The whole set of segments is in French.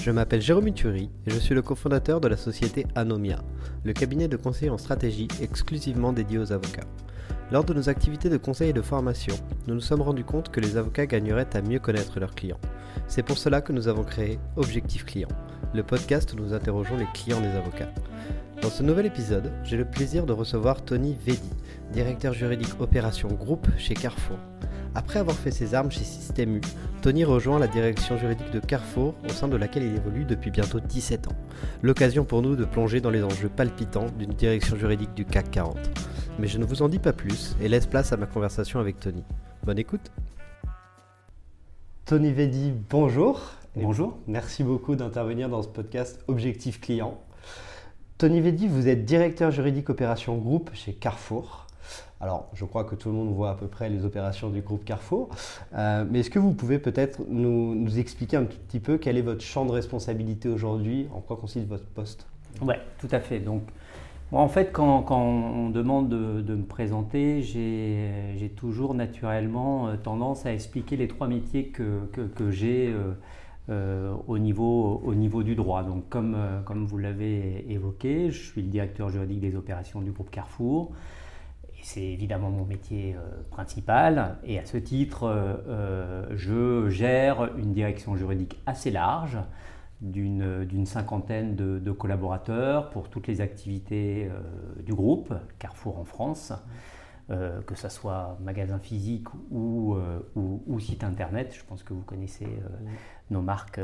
Je m'appelle Jérôme Turi et je suis le cofondateur de la société Anomia, le cabinet de conseil en stratégie exclusivement dédié aux avocats. Lors de nos activités de conseil et de formation, nous nous sommes rendus compte que les avocats gagneraient à mieux connaître leurs clients. C'est pour cela que nous avons créé Objectif Client, le podcast où nous interrogeons les clients des avocats. Dans ce nouvel épisode, j'ai le plaisir de recevoir Tony Vedi, directeur juridique opération groupe chez Carrefour. Après avoir fait ses armes chez Système U, Tony rejoint la direction juridique de Carrefour, au sein de laquelle il évolue depuis bientôt 17 ans. L'occasion pour nous de plonger dans les enjeux palpitants d'une direction juridique du CAC 40. Mais je ne vous en dis pas plus et laisse place à ma conversation avec Tony. Bonne écoute Tony Vedi, bonjour. Bonjour. Merci beaucoup d'intervenir dans ce podcast Objectif Client. Tony Vedi, vous êtes directeur juridique opération groupe chez Carrefour. Alors, je crois que tout le monde voit à peu près les opérations du groupe Carrefour. Euh, mais est-ce que vous pouvez peut-être nous, expliquer un petit peu quel est votre champ de responsabilité aujourd'hui En quoi consiste votre poste Oui, tout à fait. Donc, en fait, quand, on demande de, me présenter, j'ai toujours naturellement euh, tendance à expliquer les trois métiers que, j'ai euh, au, niveau, au niveau du droit. Donc, comme vous l'avez évoqué, je suis le directeur juridique des opérations du groupe Carrefour. C'est évidemment mon métier euh, principal et à ce titre, euh, euh, je gère une direction juridique assez large d'une cinquantaine de, collaborateurs pour toutes les activités du groupe Carrefour en France, que ce soit magasin physique ou, site internet. Je pense que vous connaissez nos, marques,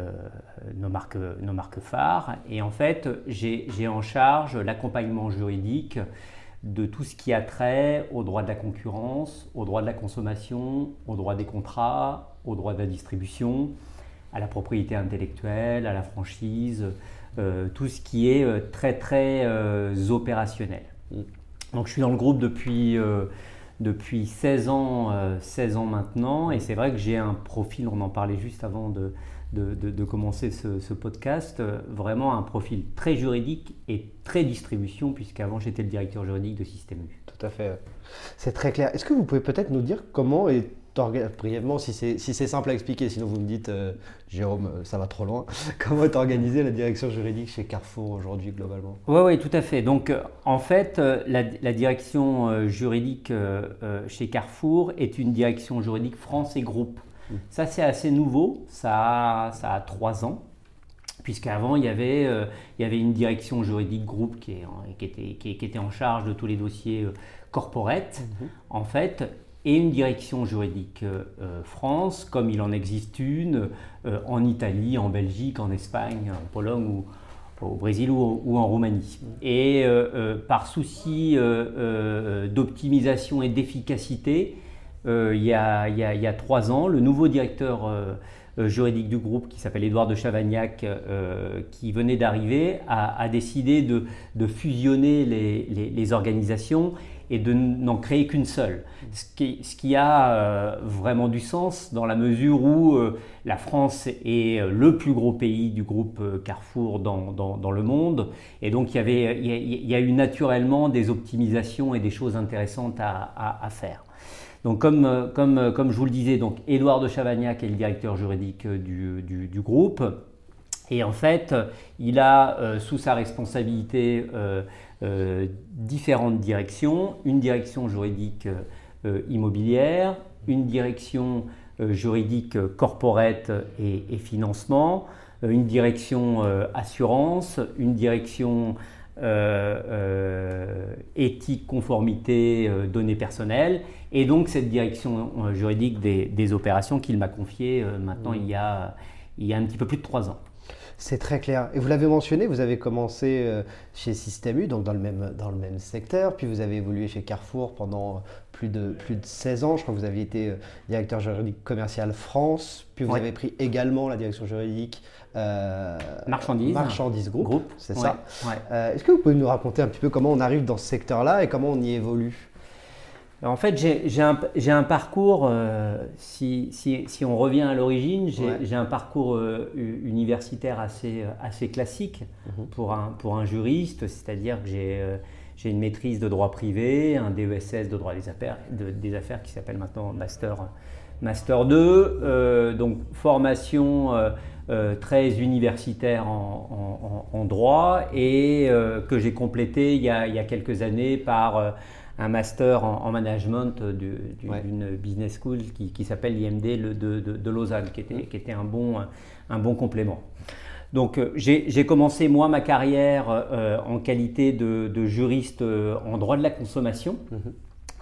nos marques phares. Et en fait, j'ai en charge l'accompagnement juridique de tout ce qui a trait au droit de la concurrence, au droit de la consommation, au droit des contrats, au droit de la distribution, à la propriété intellectuelle, à la franchise, euh, tout ce qui est euh, très très euh, opérationnel. Donc je suis dans le groupe depuis, depuis 16, ans, 16 ans maintenant et c'est vrai que j'ai un profil, on en parlait juste avant de, de, de, de commencer ce, ce, podcast, vraiment un profil très juridique et très distribution, puisqu'avant j'étais le directeur juridique de Système U. Tout à fait. C'est très clair. Est-ce que vous pouvez peut-être nous dire comment est brièvement, si c'est si simple à expliquer, sinon vous me dites, euh, Jérôme, ça va trop loin, comment est organisée la direction juridique chez Carrefour aujourd'hui globalement? Oui, oui, tout à fait. Donc en fait, la, la direction juridique chez Carrefour est une direction juridique France et groupe. Ça, c'est assez nouveau, ça a, ça a trois ans, puisqu'avant, il, y avait, euh, il y avait une direction juridique groupe qui, est, qui, était, qui, qui était en charge de tous les dossiers euh, corporate, -hmm. en fait, et une direction juridique euh, France, comme il en existe une en Italie, en Belgique, en Espagne, en Pologne ou au Brésil ou, ou en Roumanie. Et par souci d'optimisation et d'efficacité, euh, il, y a, il, y a, trois ans, le nouveau directeur euh, juridique du groupe, qui s'appelle Édouard de Chavagnac, euh, qui venait d'arriver, a, décidé de, fusionner les, organisations et de n'en créer qu'une seule. Ce qui, a euh, vraiment du sens dans la mesure où euh, la France est le plus gros pays du groupe Carrefour dans, le monde. Et donc il y, a, eu naturellement des optimisations et des choses intéressantes à, faire. Donc comme, comme, comme, je vous le disais, donc Édouard de Chavagnac est le directeur juridique du, du, du groupe. Et en fait, il a sous sa responsabilité euh, différentes directions, une direction juridique euh, immobilière, une direction euh, juridique corporate et, financement, une direction assurance, une direction éthique, conformité, données personnelles, et donc cette direction juridique des, opérations qu'il m'a confiée maintenant il, y a, il y a un petit peu plus de trois ans. C'est très clair. Et vous l'avez mentionné, vous avez commencé euh, chez Système U, donc dans le, même, dans le même secteur, puis vous avez évolué chez Carrefour pendant plus de, plus de 16 ans. Je crois que vous avez été euh, directeur juridique commercial France, puis vous avez pris également la direction juridique euh, Marchandise. Marchandise Group, c'est ça. Est-ce que vous pouvez nous raconter un petit peu comment on arrive dans ce secteur-là et comment on y évolue? En fait, j'ai un, un, parcours, euh, si, si, si, on revient à l'origine, j'ai un parcours euh, universitaire assez, assez classique mhm. pour, un, pour un juriste, c'est-à-dire que j'ai euh, j'ai une maîtrise de droit privé, un DESS de droit des affaires, de, des affaires qui s'appelle maintenant Master, Master 2, donc formation très universitaire en, en, en droit et que j'ai complété il y, a, il y, a, quelques années par un master en, management d'une business school qui, s'appelle l'IMD de, Lausanne, qui était, qui était un, bon, un bon complément. Donc euh, j'ai commencé moi ma carrière euh, en qualité de, juriste euh, en droit de la consommation. Mhm.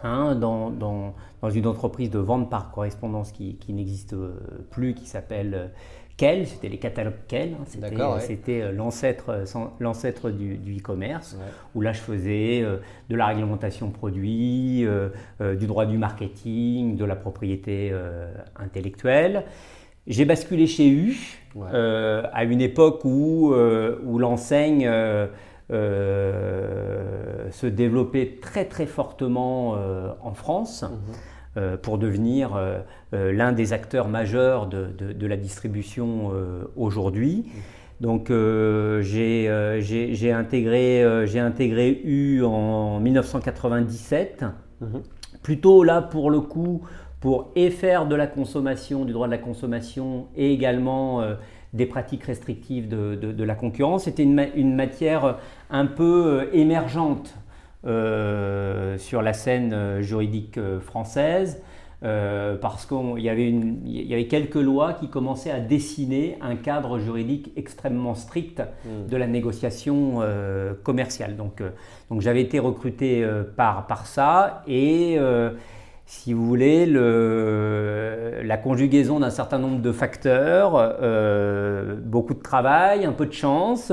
Hein, dans, dans, dans, une entreprise de vente par correspondance qui, qui n'existe plus, qui s'appelle c'était les catalogues Kel, hein, c'était euh, l'ancêtre, euh, l'ancêtre du, e-commerce, où là je faisais euh, de la réglementation produit, du droit du marketing, de la propriété intellectuelle. J'ai basculé chez U à une époque où, où l'enseigne se développait très très fortement en France. Mhm. Euh, pour devenir euh, euh, l'un des acteurs majeurs de, la distribution aujourd'hui. Donc j'ai intégré, intégré U en 1997, mhm. plutôt là pour le coup pour et faire de la consommation, du droit de la consommation et également des pratiques restrictives de, la concurrence. C'était une, une, matière un peu émergente sur la scène euh, juridique euh, française. parce qu'il y, avait y avait quelques lois qui commençaient à dessiner un cadre juridique extrêmement strict hmm. de la négociation commerciale. Donc, donc j'avais été recruté par, par ça et si vous voulez, le, la conjugaison d'un certain nombre de facteurs, beaucoup de travail, un peu de chance,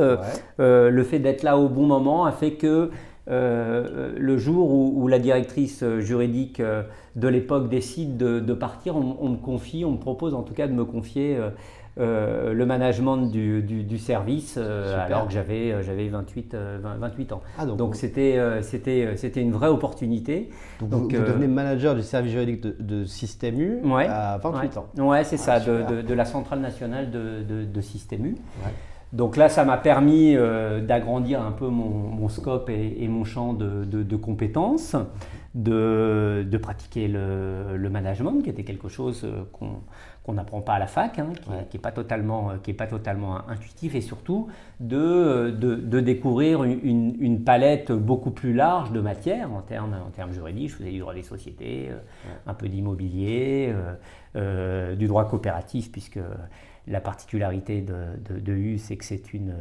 le fait d'être là au bon moment a fait que euh, le jour où, la directrice juridique euh, de l'époque décide de, partir, on, me confie, on me propose en tout cas de me confier euh, le management du, service alors que j'avais j'avais 28, 28 ans. Ah, donc c'était c'était une vraie opportunité. Donc, vous, devenez manager du service juridique de, Système U à 28 ans. Ouais, c'est ça, ah, de, la centrale nationale de, de Système U. Donc là, ça m'a permis euh, d'agrandir un peu mon, scope et, mon champ de, compétences, de, pratiquer le, management, qui était quelque chose euh, qu'on n'apprend pas à la fac, hein, qui n'est pas, totalement, euh, pas totalement intuitif, et surtout de, découvrir une, palette beaucoup plus large de matières en termes, en termes juridiques. Je faisais du droit des sociétés, un peu d'immobilier, du droit coopératif, puisque la particularité de, de, U, c'est que c'est une,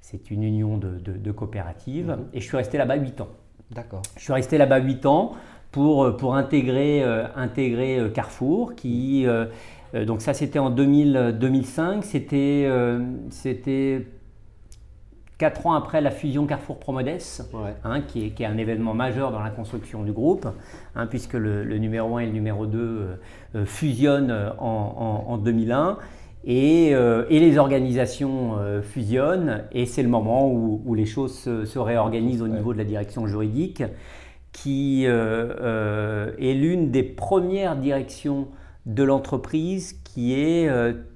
c'est une union de, coopératives. Mhm. Et je suis resté là-bas 8 ans. D'accord. Je suis resté là-bas 8 ans pour, pour intégrer, euh, intégrer euh, Carrefour, qui. Euh, donc, ça, c'était en 2000, 2005. C'était. c'était 4 ans après la fusion Carrefour Promodes, hein, qui, est, qui, est, un événement majeur dans la construction du groupe, hein, puisque le, numéro 1 et le numéro 2 fusionnent en, en, en 2001. Euh, et, les organisations euh, fusionnent et c'est le moment où, les choses se, réorganisent au niveau de la direction juridique. qui est l'une des premières directions de l'entreprise qui est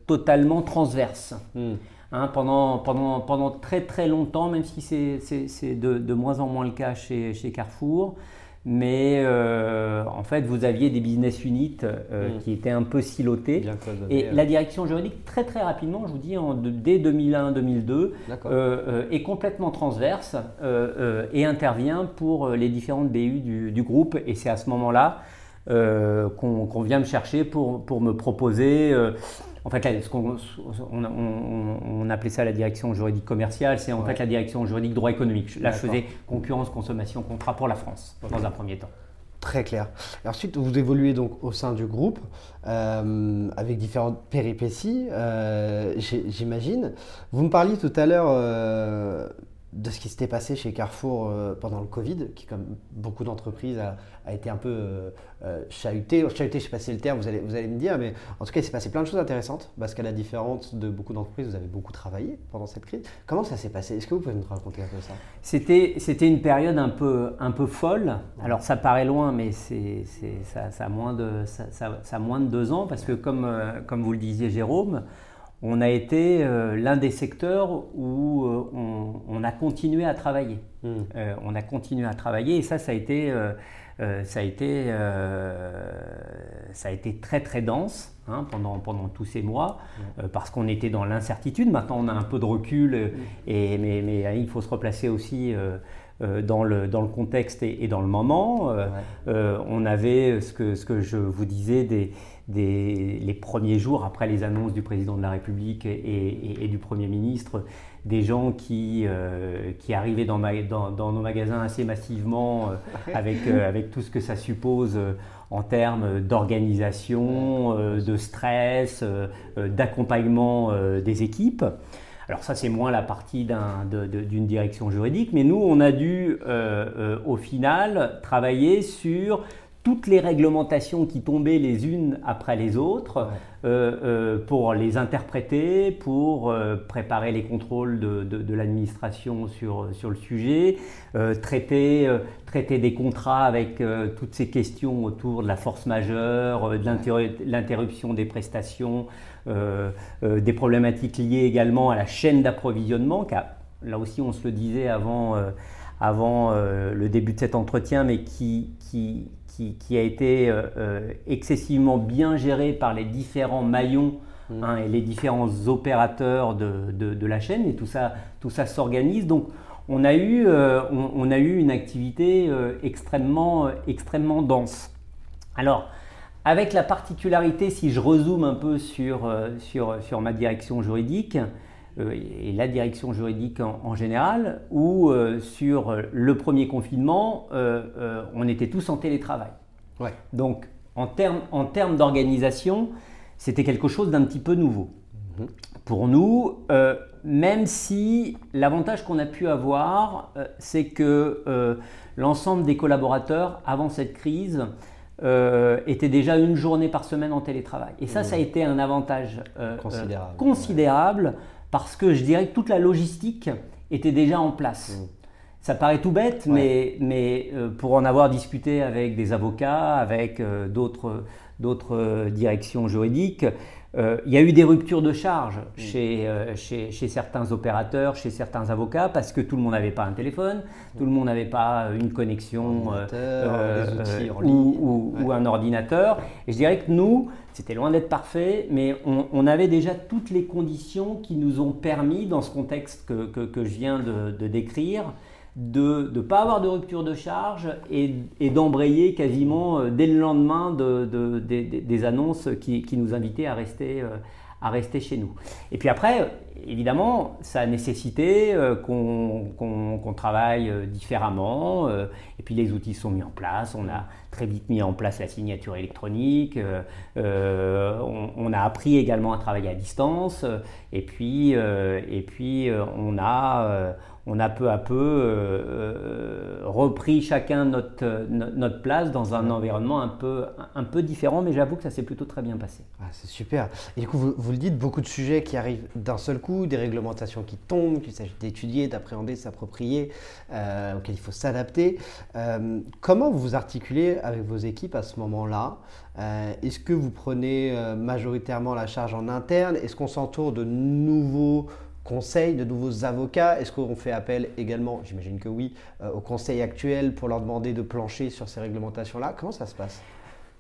totalement transverse. Hmm. Hein, pendant, pendant, pendant très très longtemps, même si c'est de, de, moins en moins le cas chez, chez Carrefour, mais euh, en fait, vous aviez des business units euh, hmm. qui étaient un peu silotés. et la direction juridique, très très rapidement, je vous dis, en, dès 2001-2002, euh, est complètement transverse et intervient pour les différentes BU du, du groupe. Et c'est à ce moment-là qu'on vient me chercher pour, pour me proposer en fait, on, appelait ça la direction juridique commerciale, c'est en fait la direction juridique droit économique. Là, je faisais concurrence, consommation, contrat pour la France, dans un premier temps. Très clair. Et ensuite, vous évoluez donc au sein du groupe euh, avec différentes péripéties, euh, j'imagine. Vous me parliez tout à l'heure euh, de ce qui s'était passé chez Carrefour euh, pendant le Covid, qui, comme beaucoup d'entreprises, a, été un peu euh, euh, chahuté. Chahuté, je ne sais pas si c'est le terme, vous allez, vous allez me dire, mais en tout cas, il s'est passé plein de choses intéressantes, parce qu'à la différence de beaucoup d'entreprises, vous avez beaucoup travaillé pendant cette crise. Comment ça s'est passé? Est-ce que vous pouvez nous raconter un peu ça? C'était, c'était une période un peu, un peu folle. Alors, ça paraît loin, mais c'est, c'est ça, ça, a moins de, ça, ça, a moins de deux ans, parce que comme, comme vous le disiez, Jérôme, on a été euh, l'un des secteurs où euh, on, a continué à travailler. Hmm. Euh, on a continué à travailler et ça, ça a été, ça a été, ça a été très très dense hein, pendant, pendant tous ces mois hmm. parce qu'on était dans l'incertitude. Maintenant, on a un peu de recul, hmm. et, mais, mais, il faut se replacer aussi. dans, le, dans le contexte et, dans le moment. on avait ce que, ce que je vous disais des, les premiers jours après les annonces du président de la République et, du Premier ministre, des gens qui, euh, qui arrivaient dans, dans, nos magasins assez massivement euh, avec, euh, avec tout ce que ça suppose en termes d'organisation, de stress, d'accompagnement des équipes. Alors ça, c'est moins la partie d'une direction juridique, mais nous, on a dû, au final, travailler sur toutes les réglementations qui tombaient les unes après les autres euh, euh, pour les interpréter, pour euh, préparer les contrôles de, l'administration sur, sur le sujet, traiter, traiter des contrats avec toutes ces questions autour de la force majeure, de l'interruption des prestations, des problématiques liées également à la chaîne d'approvisionnement, car là aussi on se le disait avant, avant le début de cet entretien, mais qui, qui, qui, a été euh, euh, excessivement bien géré par les différents maillons mm. hein, et les différents opérateurs de, de, la chaîne, et tout ça, tout ça s'organise. Donc, on a eu, euh, on, a eu une activité extrêmement, extrêmement dense. Alors, avec la particularité, si je rezoome un peu sur, sur, sur ma direction juridique, et la direction juridique en, général, où sur le premier confinement, on était tous en télétravail. Donc en termes en termes d'organisation, c'était quelque chose d'un petit peu nouveau. Mhm. Pour nous, euh, même si l'avantage qu'on a pu avoir, euh, c'est que l'ensemble des collaborateurs, avant cette crise, étaient déjà une journée par semaine en télétravail. Et ça, ça a mhm. été un avantage considérable. considérable parce que je dirais que toute la logistique était déjà en place. Mm. Ça paraît tout bête, mais, mais euh, pour en avoir discuté avec des avocats, avec euh, d'autres, d'autres euh, directions juridiques, il y a eu des ruptures de charge mm. chez, chez, chez, certains opérateurs, chez certains avocats, parce que tout le monde n'avait pas un téléphone, tout le monde n'avait pas une connexion ou, ou, un ordinateur. Et je dirais que nous, c'était loin d'être parfait, mais on, avait déjà toutes les conditions qui nous ont permis, dans ce contexte que, que, je viens de, de décrire, de ne pas avoir de rupture de charge et, d'embrayer quasiment euh, dès le lendemain de, des annonces qui, nous invitaient à rester, euh, à rester chez nous. Et puis après, évidemment, ça a nécessité euh, qu'on travaille différemment, et puis les outils sont mis en place, on a très vite mis en place la signature électronique. On, a appris également à travailler à distance. Et puis, et puis on a on a peu à peu euh, euh, repris chacun notre, notre place dans un environnement un peu, un peu différent, mais j'avoue que ça s'est plutôt très bien passé. Ah, c'est super. Et du coup, vous, le dites, beaucoup de sujets qui arrivent d'un seul coup, des réglementations qui tombent, qu'il s'agit d'étudier, d'appréhender, de s'approprier, euh, auxquelles il faut s'adapter. comment vous vous articulez avec vos équipes à ce moment-là? Est-ce que vous prenez majoritairement la charge en interne? Est-ce qu'on s'entoure de nouveaux conseils, de nouveaux avocats Est-ce qu'on fait appel également, j'imagine que oui, euh, au conseil actuel pour leur demander de plancher sur ces réglementations-là? Comment ça se passe?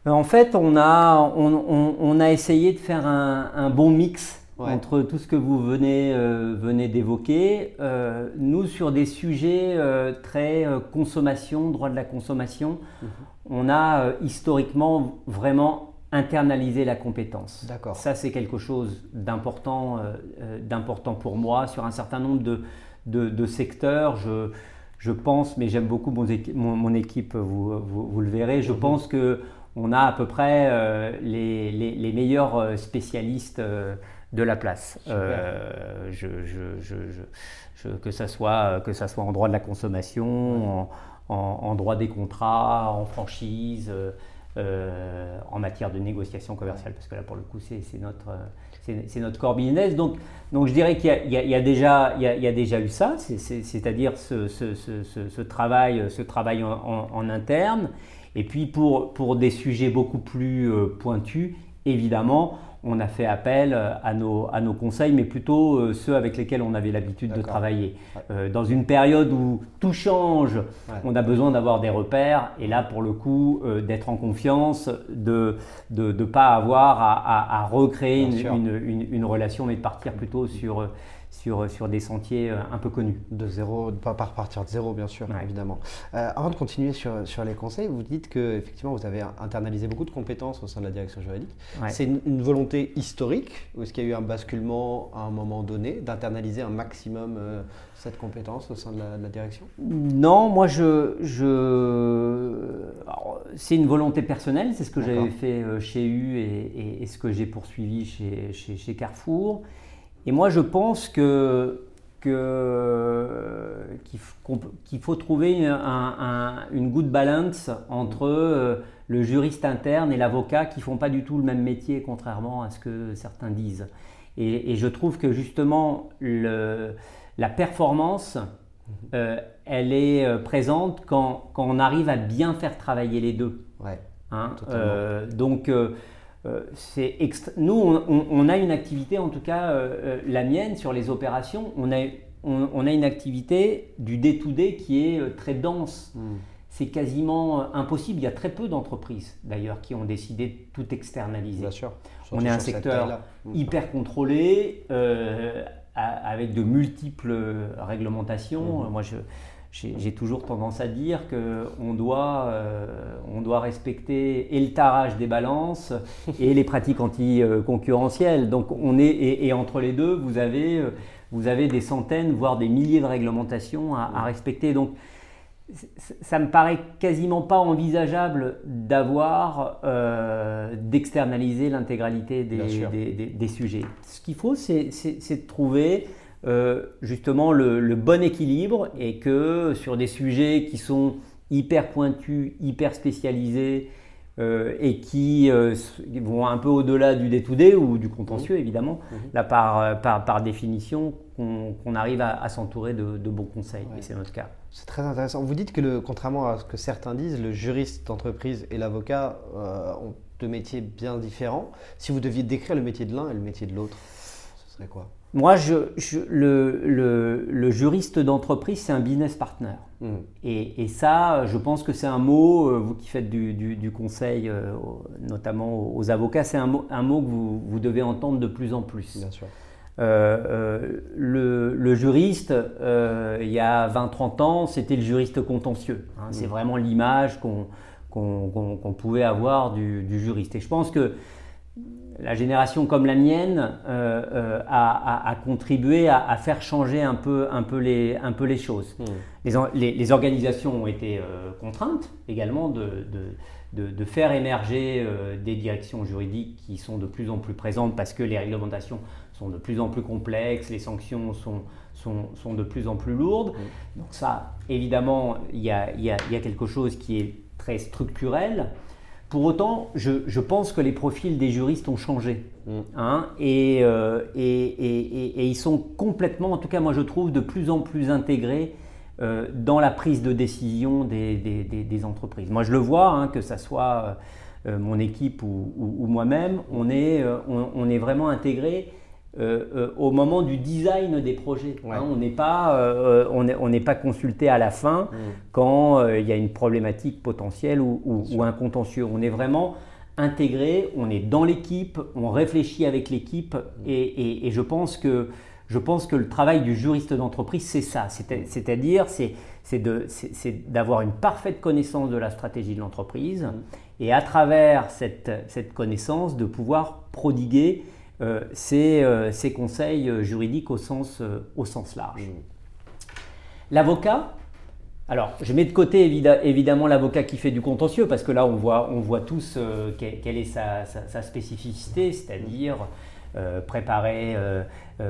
Euh, En fait, on a, on, a essayé de faire un, bon mix entre tout ce que vous venez, euh, venez d'évoquer. nous, sur des sujets très consommation, droit de la consommation, mhm. on a historiquement vraiment internaliser la compétence. D'accord. Ça, c'est quelque chose d'important, euh, euh, d'important pour moi sur un certain nombre de, de, secteurs. Je, je, pense, mais j'aime beaucoup mon, mon, équipe, vous, vous, le verrez, je mhm. pense que on a à peu près euh, les, les, les, meilleurs spécialistes de la place. Je, je, que, ça soit, que ça soit en droit de la consommation, en, en, droit des contrats, en franchise. Euh, en matière de négociation commerciale, parce que là, pour le coup, c'est notre, c'est notre core business. Donc, donc je dirais qu'il y, a déjà, eu ça, c'est-à-dire ce, ce, travail, ce travail en, interne. Et puis pour, pour des sujets beaucoup plus euh, pointus, évidemment, on a fait appel euh, à nos, à nos conseils, mais plutôt euh, ceux avec lesquels on avait l'habitude de travailler. Euh, dans une période où tout change, on a besoin d'avoir des repères, et là, pour le coup, d'être en confiance, de ne de, pas avoir à, à, recréer une, une, une, relation, mais de partir plutôt sur sur, sur des sentiers euh, un peu connus. De zéro, pas par partir de zéro, bien sûr, évidemment. Euh, avant de continuer sur, sur les conseils, vous dites que effectivement vous avez internalisé beaucoup de compétences au sein de la direction juridique. C'est une, volonté historique ou est-ce qu'il y a eu un basculement à un moment donné d'internaliser un maximum euh, cette compétence au sein de la, direction? Non, moi je, je... c'est une volonté personnelle, c'est ce que j'avais fait chez U et, et, ce que j'ai poursuivi chez, chez, chez Carrefour. Et moi, je pense que qu'il faut trouver une good balance entre euh, le juriste interne et l'avocat qui font pas du tout le même métier, contrairement à ce que certains disent. Et, je trouve que justement, le, la performance, mhm. euh, elle est euh, présente quand, quand, on arrive à bien faire travailler les deux. Ouais, hein donc, euh, nous, on, a une activité, en tout cas euh, euh, la mienne, sur les opérations, on a, on, a une activité du day-to-day qui est très dense. Hmm. C'est quasiment impossible. Il y a très peu d'entreprises, d'ailleurs, qui ont décidé de tout externaliser. Bien sûr. on est un secteur hmm. hyper contrôlé, avec de multiples réglementations. Hmm. Moi, je j'ai toujours tendance à dire qu'on doit, euh, on doit respecter et le tarage des balances et les pratiques anticoncurrentielles. Donc on est, et, entre les deux, vous avez, euh, vous avez des centaines, voire des milliers de réglementations à, respecter. Donc ça me paraît quasiment pas envisageable d'avoir, euh, d'externaliser l'intégralité des, des, des, sujets. Ce qu'il faut, c'est de trouver euh, justement le, bon équilibre et que sur des sujets qui sont hyper pointus, hyper spécialisés euh, et qui euh, vont un peu au-delà du day-to-day ou du contentieux évidemment, mmh. Mmh. là par, par, définition qu'on arrive à, s'entourer de, bons conseils et c'est notre cas. C'est très intéressant. Vous dites que le, contrairement à ce que certains disent, le juriste d'entreprise et l'avocat ont deux métiers bien différents. Si vous deviez décrire le métier de l'un et le métier de l'autre, ce serait quoi? Moi, je, le, juriste d'entreprise, c'est un business partner. Hmm. Et, ça, je pense que c'est un mot, euh, vous qui faites du, conseil, euh, notamment aux avocats, c'est un mot, un mot que vous, devez entendre de plus en plus. Bien sûr. Euh, le, juriste, il y a 20-30 ans, c'était le juriste contentieux. Hein. C'est hmm. vraiment l'image qu'on pouvait avoir du, du, juriste. Et je pense que la génération comme la mienne euh, euh, a, contribué à, faire changer un peu, un peu, les, un peu les choses. Hmm. Les, les, organisations ont été euh, contraintes également de, de, faire émerger des directions juridiques qui sont de plus en plus présentes parce que les réglementations sont de plus en plus complexes, les sanctions sont, sont, sont de plus en plus lourdes. Donc ça, évidemment, il y a, y a, quelque chose qui est très structurel. Pour autant, je, je, pense que les profils des juristes ont changé. Mm. Hein, et, euh, et, et, et, ils sont complètement, en tout cas moi je trouve, de plus en plus intégrés euh, dans la prise de décision des, des, des, entreprises. Moi je le vois, hein, que ce soit euh, mon équipe ou, ou, moi-même, on est, on, on, est vraiment intégrés euh, euh, au moment du design des projets. Hein, on n'est pas, euh, on n'est pas consulté à la fin mm. quand il y a une problématique potentielle ou, un contentieux. On est vraiment intégré, on est dans l'équipe, on réfléchit avec l'équipe mm. et, je pense que je pense que le travail du juriste d'entreprise, c'est ça. C'est-à-dire, c'est d'avoir une parfaite connaissance de la stratégie de l'entreprise mm. et à travers cette, cette, connaissance, de pouvoir prodiguer euh, euh, ces, conseils euh, juridiques au sens, au sens large. Mmh. L'avocat, alors je mets de côté évidemment l'avocat qui fait du contentieux, parce que là on voit, on voit tous quelle est sa, spécificité, c'est-à-dire préparer,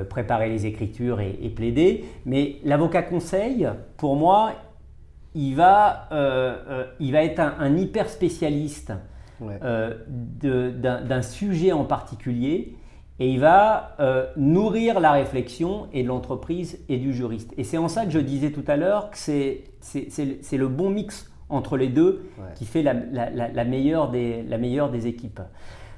préparer les écritures et, plaider. Mais l'avocat conseil, pour moi, il va, il va être un, hyper spécialiste d'un sujet en particulier et il va euh, nourrir la réflexion et de l'entreprise et du juriste. Et c'est en ça que je disais tout à l'heure que c'est, le bon mix entre les deux qui fait la, la, meilleure des, la meilleure des équipes.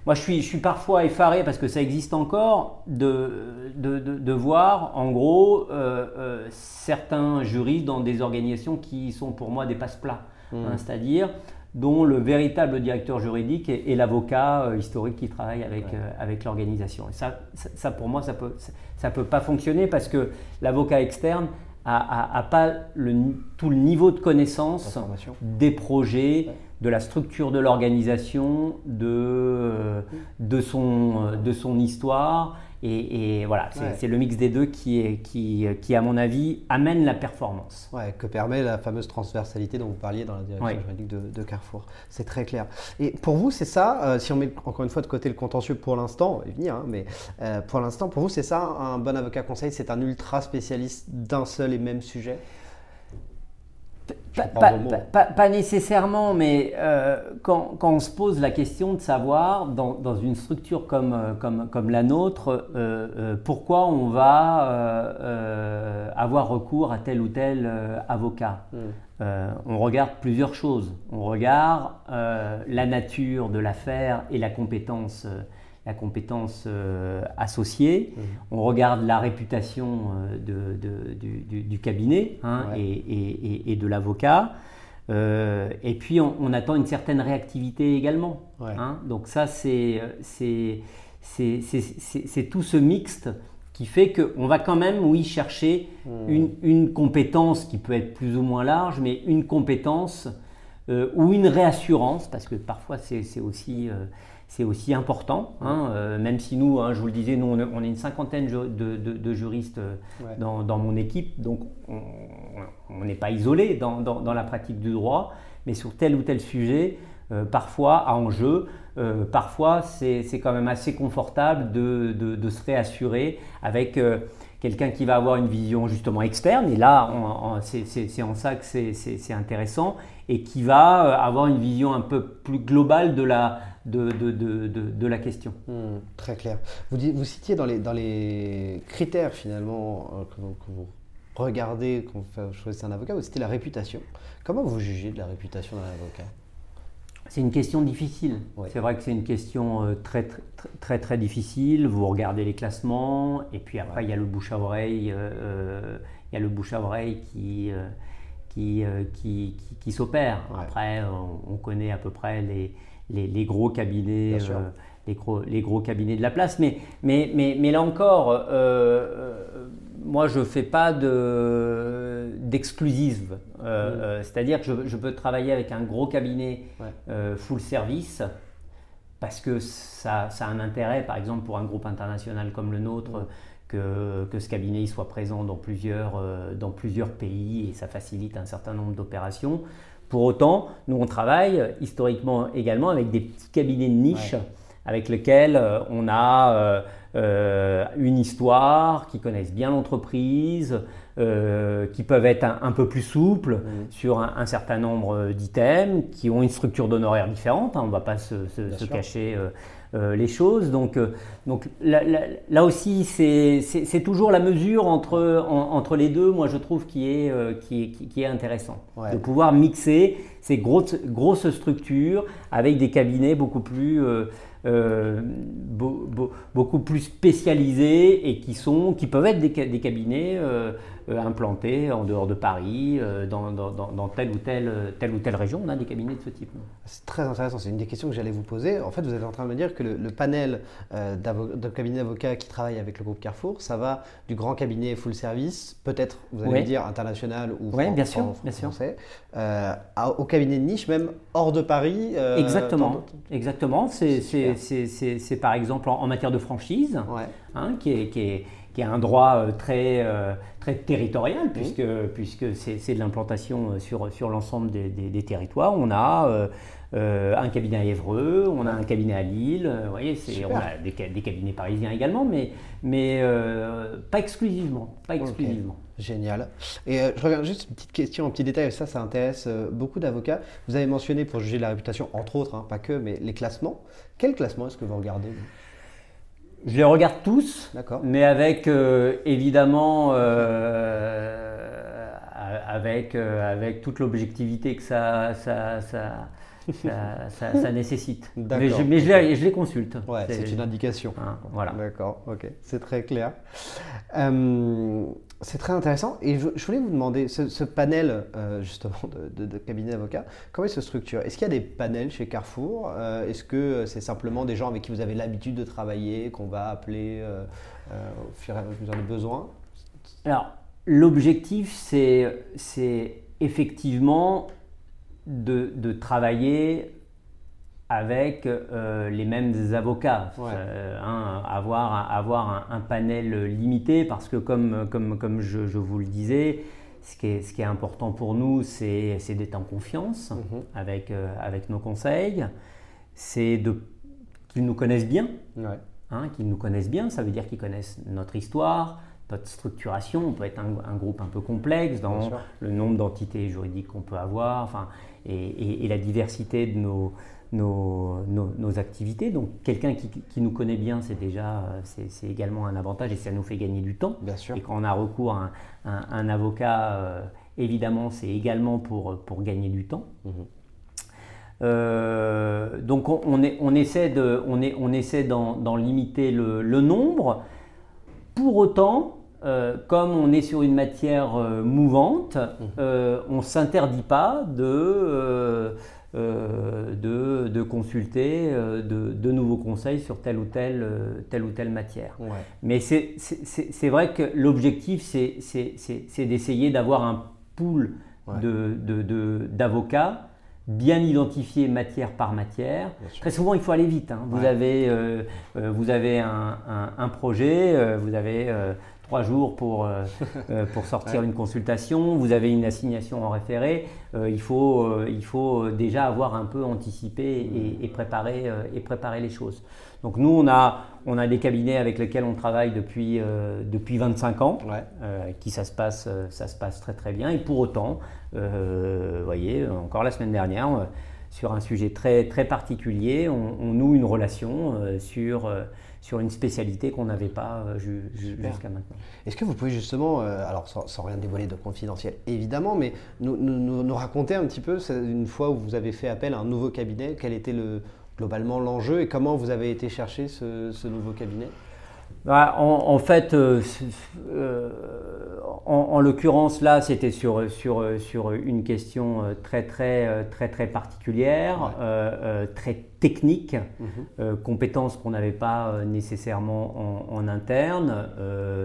Moi, je suis, je suis parfois effaré parce que ça existe encore de, de, de, voir, en gros, euh, euh, certains juristes dans des organisations qui sont pour moi des passe-plats. Mmh. Hein, c'est-à-dire, dont le véritable directeur juridique est, l'avocat euh, historique qui travaille avec, euh, avec l'organisation. Et ça, ça, pour moi, ça ne peut, ça peut pas fonctionner parce que l'avocat externe n'a pas le, tout le niveau de connaissance des projets, de la structure de l'organisation, de, euh, de, son, de son histoire et, voilà, c'est le mix des deux qui, est, qui, qui, à mon avis, amène la performance. Ouais, que permet la fameuse transversalité dont vous parliez dans la direction juridique de, Carrefour. C'est très clair. Et pour vous, c'est ça, euh, si on met encore une fois de côté le contentieux pour l'instant, et venir, hein, mais euh, pour l'instant, pour vous, c'est ça, un bon avocat conseil, c'est un ultra spécialiste d'un seul et même sujet? Pas, nécessairement, mais euh, quand, on se pose la question de savoir, dans, une structure comme, euh, comme, comme la nôtre, euh, pourquoi on va avoir recours à tel ou tel avocat hmm. On regarde plusieurs choses. On regarde la nature de l'affaire et la compétence la compétence euh, associée, mmh. on regarde la réputation euh, de, du, cabinet hein, et, de l'avocat, euh, et puis on, attend une certaine réactivité également. Hein. donc ça, c'est tout ce mixte qui fait qu'on va quand même, oui, chercher mmh. une, une, compétence qui peut être plus ou moins large, mais une compétence ou une réassurance, parce que parfois c'est aussi c'est aussi important. Hein, euh, même si nous, hein, je vous le disais, nous, on est une cinquantaine de, juristes euh, dans, mon équipe, donc on n'est pas isolé dans, la pratique du droit, mais sur tel ou tel sujet, euh, parfois à enjeu, parfois c'est quand même assez confortable de, se réassurer avec quelqu'un qui va avoir une vision justement externe, et là, c'est en ça que c'est intéressant, et qui va avoir une vision un peu plus globale de la, de, de, de, de la question. Hmm, très clair. Vous, vous citiez dans les, dans les critères finalement euh, que, vous, regardez quand vous choisissez un avocat, vous citez la réputation. Comment vous jugez de la réputation d'un avocat? C'est une question difficile. C'est vrai que c'est une question euh, très, très, très, très, difficile. Vous regardez les classements, et puis après, il y a le bouche à oreille, euh, il y a le bouche à oreille qui, qui, qui, qui, s'opère. Après, on, connaît à peu près les, les, gros cabinets, euh, les, gros, les, gros, cabinets de la place. Mais, mais, mais, mais là encore, euh, euh, moi je ne fais pas d'exclusive. Mm. C'est-à-dire que je, peux travailler avec un gros cabinet full service parce que ça, ça, a un intérêt, par exemple pour un groupe international comme le nôtre. Mm. Que, que, ce cabinet soit présent dans plusieurs, dans plusieurs pays et ça facilite un certain nombre d'opérations. Pour autant, nous on travaille historiquement également avec des petits cabinets de niche avec lesquels on a une histoire, qui connaissent bien l'entreprise, qui peuvent être un, peu plus souples mmh. sur un, certain nombre d'items, qui ont une structure d'honoraires différente. Hein, on ne va pas se, se cacher euh, les choses. Donc, euh, donc là, aussi, c'est toujours la mesure entre, entre les deux, moi je trouve, qui est, euh, qui est, qui, est intéressant. De pouvoir mixer ces grosses, grosses structures avec des cabinets beaucoup plus... beaucoup plus spécialisés et qui, sont, qui peuvent être des, des cabinets euh, implantés en dehors de Paris, euh, dans, dans, telle, ou telle, telle ou telle région. On a des cabinets de ce type. C'est très intéressant. C'est une des questions que j'allais vous poser. En fait, vous êtes en train de me dire que le, panel euh, de cabinets d'avocats qui travaillent avec le groupe Carrefour, ça va du grand cabinet full service, peut-être, vous allez me dire, international ou oui, bien sûr, bien français, au cabinet de niche, même hors de Paris. Exactement. Exactement. C'est par exemple en, matière de franchise, hein, qui est, qui est qui a un droit euh, très, euh, très territorial, puisque, puisque c'est de l'implantation euh, sur, sur l'ensemble des, des, territoires. On a un cabinet à Évreux, on a un cabinet à Lille, vous voyez, on a des, des, cabinets parisiens également, mais, mais pas exclusivement. Pas exclusivement. Génial. Et je reviens juste une petite question, un petit détail, ça, ça intéresse beaucoup d'avocats. Vous avez mentionné, pour juger la réputation, entre autres, hein, pas que, mais les classements. Quel classement est-ce que vous regardez je les regarde tous, mais avec euh, évidemment euh, avec, euh, avec toute l'objectivité que ça, ça, ça, ça, nécessite. Mais, je, mais je, les, je, les, consulte. Ouais, c'est une indication. Hein, voilà. D'accord, ok, c'est très clair. c'est très intéressant. Et je, voulais vous demander, ce, panel justement de, de, cabinets d'avocats, comment il se structure Est-ce qu'il y a des panels chez Carrefour? Est-ce que c'est simplement des gens avec qui vous avez l'habitude de travailler, qu'on va appeler au fur et à mesure des besoins? Alors, l'objectif, c'est effectivement de, travailler avec euh, les mêmes avocats, euh, hein, avoir, avoir un, panel limité, parce que comme, comme, comme je, vous le disais, ce qui est, ce qui est important pour nous, c'est d'être en confiance mhm. avec, euh, avec nos conseils, c'est qu'ils nous connaissent bien, hein, qu'ils nous connaissent bien, ça veut dire qu'ils connaissent notre histoire, notre structuration, on peut être un, groupe un peu complexe dans le nombre d'entités juridiques qu'on peut avoir, enfin, et, la diversité de nos, nos, nos, activités. Donc quelqu'un qui, qui, nous connaît bien, c'est déjà c'est également un avantage et ça nous fait gagner du temps. Bien sûr. Et quand on a recours à un, un, avocat, euh, évidemment, c'est également pour, pour gagner du temps. Mhm. Euh, donc on, on, est, on, essaie de, on, est, on essaie d'en limiter le, le, nombre. Pour autant, euh, comme on est sur une matière euh, mouvante, mmh. euh, on ne s'interdit pas de, de, consulter de, nouveaux conseils sur telle ou telle, telle, ou telle matière. Mais c'est vrai que l'objectif, c'est d'essayer d'avoir un pool d'avocats bien identifiés matière par matière. Très souvent, il faut aller vite. Hein. Vous, avez, vous avez un, un projet, vous avez trois jours pour, euh, euh, pour sortir une consultation, vous avez une assignation en référé, euh, il, faut, il faut déjà avoir un peu anticipé et, préparé, et préparer les choses. Donc nous, on a, on a des cabinets avec lesquels on travaille depuis, depuis 25 ans, qui ça se, passe, ça se passe très très bien. Et pour autant, vous voyez, encore la semaine dernière, sur un sujet très, très particulier, on, on noue une relation sur sur une spécialité qu'on n'avait pas euh, jusqu'à maintenant. Est-ce que vous pouvez justement, euh, alors sans, rien dévoiler de confidentiel évidemment, mais nous, nous, raconter un petit peu une fois où vous avez fait appel à un nouveau cabinet, quel était le, globalement l'enjeu et comment vous avez été chercher ce nouveau cabinet? Bah, en, fait, euh, euh, en, l'occurrence, là, c'était sur, sur, sur une question très, très, très, très particulière, très technique, mhm. compétences qu'on n'avait pas nécessairement en, interne.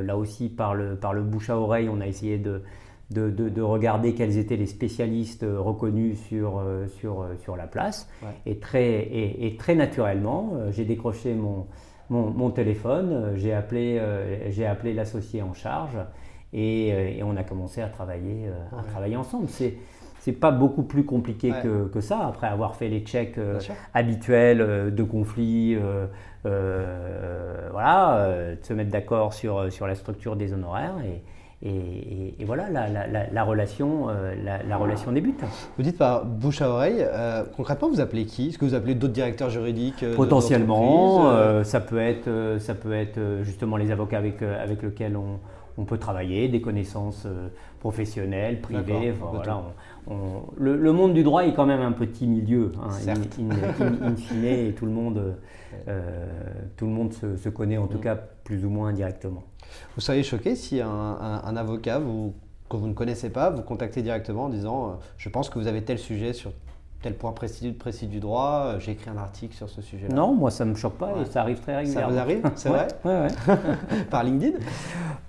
là aussi, par le, par le bouche à oreille, on a essayé de, de, de, regarder quels étaient les spécialistes reconnus sur, sur, sur la place. Et, très, et, et, très naturellement, j'ai décroché mon mon, téléphone, euh, j'ai appelé, euh, j'ai appelé l'associé en charge et, euh, on a commencé à travailler, à travailler ensemble. C'est, c'est pas beaucoup plus compliqué que, que, ça, après avoir fait les checks habituels de conflits, voilà, de se mettre d'accord sur, sur la structure des honoraires. Et, et, voilà, la, relation, euh, la, relation débute. Vous dites par bouche à oreille, euh, concrètement, vous appelez qui? Est-ce que vous appelez d'autres directeurs juridiques euh, Potentiellement, ça, peut être, ça peut être justement les avocats avec, avec lesquels on, on peut travailler, des connaissances professionnelles, privées. voilà, le, monde du droit est quand même un petit milieu, hein, in, in, fine, et tout le monde, tout le monde se, se connaît en tout mm. cas plus ou moins indirectement. Vous seriez choqué si un, avocat vous, que vous ne connaissez pas vous contactez directement en disant euh, Je pense que vous avez tel sujet sur tel point précis, précis du droit, euh, j'ai écrit un article sur ce sujet-là. Non, moi ça ne me choque pas et ça arrive très régulièrement. Ça vous arrive C'est vrai ouais, Par LinkedIn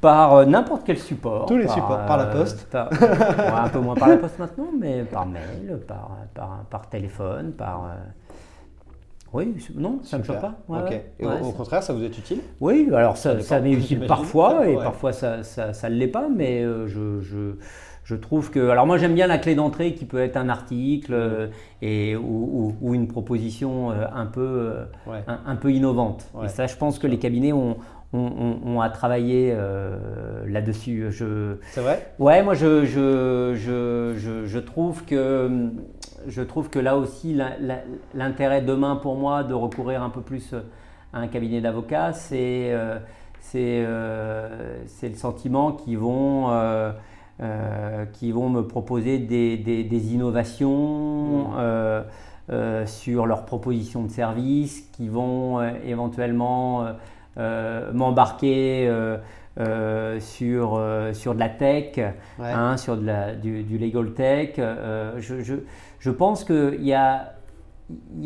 Par euh, n'importe quel support. Tous les supports, par la poste Un peu moins par la poste maintenant, mais par mail, par, par, par téléphone, par. Oui, non, ça ne me choque pas. au, contraire, ça vous est utile? Oui, alors ça, ça m'est utile parfois, et parfois ça ne l'est pas, mais euh, je, je, je, trouve que... Alors moi j'aime bien la clé d'entrée qui peut être un article euh, et, ou, ou, une proposition euh, un peu, un, peu innovante. Et ça, je pense que les cabinets ont, ont, à travailler là-dessus. C'est vrai? Ouais, moi je, je, je, je, trouve que je trouve que là aussi, l'intérêt demain pour moi de recourir un peu plus euh, à un cabinet d'avocats, c'est euh, euh, le sentiment qu'ils vont, vont me proposer des, innovations mmh. sur leurs propositions de services, qui vont éventuellement m'embarquer. sur, sur de la tech, hein, sur de la, du, legal tech. je, je pense qu'il y a, il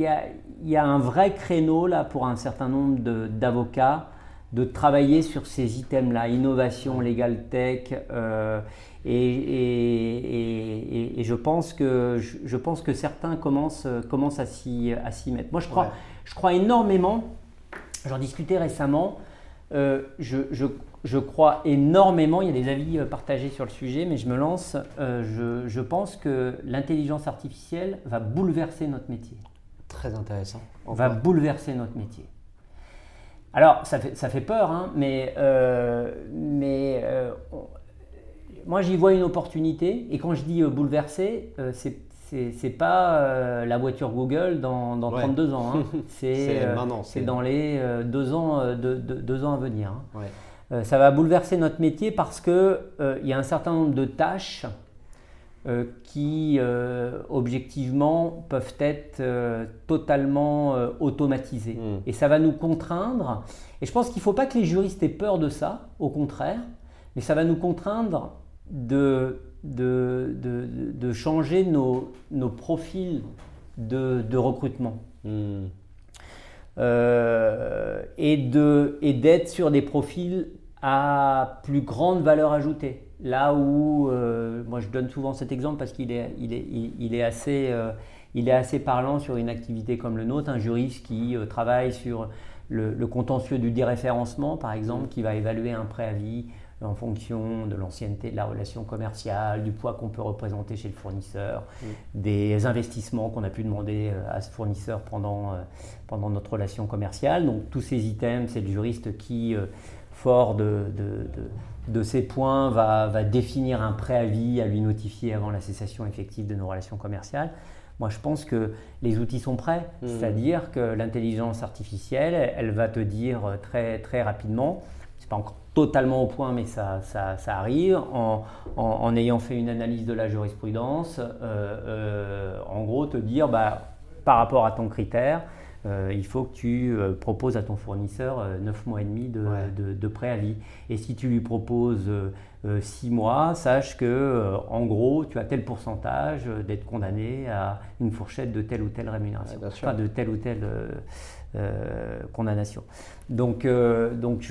y, a, un vrai créneau là pour un certain nombre d'avocats de, travailler sur ces items-là, innovation, legal tech. Euh, et, je, pense que, je, pense que certains commencent, commencent à s'y mettre. Moi, je crois, je crois énormément, j'en discutais récemment, euh, je, je, je crois énormément, il y a des avis euh, partagés sur le sujet, mais je me lance, euh, je, pense que l'intelligence artificielle va bouleverser notre métier. Très intéressant. Va bouleverser notre métier. Alors, ça fait, ça fait peur, hein, mais, euh, mais moi j'y vois une opportunité, et quand je dis bouleverser, c'est c'est pas la voiture Google dans, dans 32 ans. Hein. C'est dans les deux, ans, deux, ans à venir. Hein. Euh, ça va bouleverser notre métier parce qu'il euh, y a un certain nombre de tâches euh, qui, objectivement, peuvent être totalement automatisées. Hmm. Et ça va nous contraindre. Et je pense qu'il ne faut pas que les juristes aient peur de ça, au contraire, mais ça va nous contraindre de, de, changer nos, nos profils de, recrutement. Hmm. et d'être sur des profils à plus grande valeur ajoutée. Là où, euh, moi je donne souvent cet exemple parce qu'il est, il est, il, est assez, euh, il est assez parlant sur une activité comme le nôtre, un juriste qui euh, travaille sur le, contentieux du déréférencement par exemple, qui va évaluer un préavis en fonction de l'ancienneté de la relation commerciale, du poids qu'on peut représenter chez le fournisseur, des investissements qu'on a pu demander à ce fournisseur pendant, pendant notre relation commerciale. Donc tous ces items, c'est le juriste qui fort de, de, ces points, va, va, définir un préavis à lui notifier avant la cessation effective de nos relations commerciales. Moi, je pense que les outils sont prêts, mmh. c'est-à-dire que l'intelligence artificielle, elle va te dire très, très rapidement, c'est pas encore totalement au point, mais ça, ça, ça arrive, en, en, ayant fait une analyse de la jurisprudence, euh, euh, en gros, te dire, bah, par rapport à ton critère, euh, il faut que tu euh, proposes à ton fournisseur 9 euh, mois et demi de, préavis. Et si tu lui proposes 6 mois, sache que en gros, tu as tel pourcentage d'être condamné à une fourchette de telle ou telle rémunération, enfin de telle ou telle condamnation. Donc, donc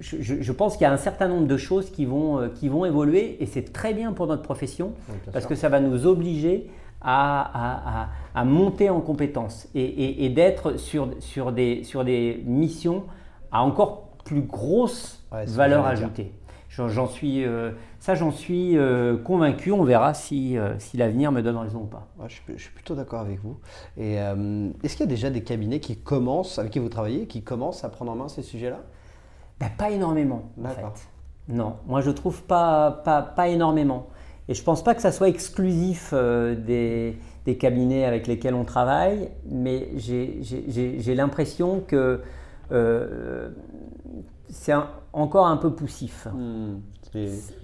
je, pense qu'il y a un certain nombre de choses qui vont, qui vont évoluer et c'est très bien pour notre profession parce que ça va nous obliger à, monter en compétences et, d'être sur, des, missions à encore plus grosse valeur ajoutée. J'en suis, euh, ça, j'en suis euh, convaincu. On verra si, euh, si l'avenir me donne raison ou pas. je, suis, plutôt d'accord avec vous. Et est-ce qu'il y a déjà des cabinets qui commencent, avec qui vous travaillez, qui commencent à prendre en main ces sujets-là? Ben, Pas énormément, en fait. Non, moi je trouve pas, pas, pas énormément. Et je pense pas que ça soit exclusif des, des, cabinets avec lesquels on travaille, mais j'ai l'impression que c'est encore un peu poussif.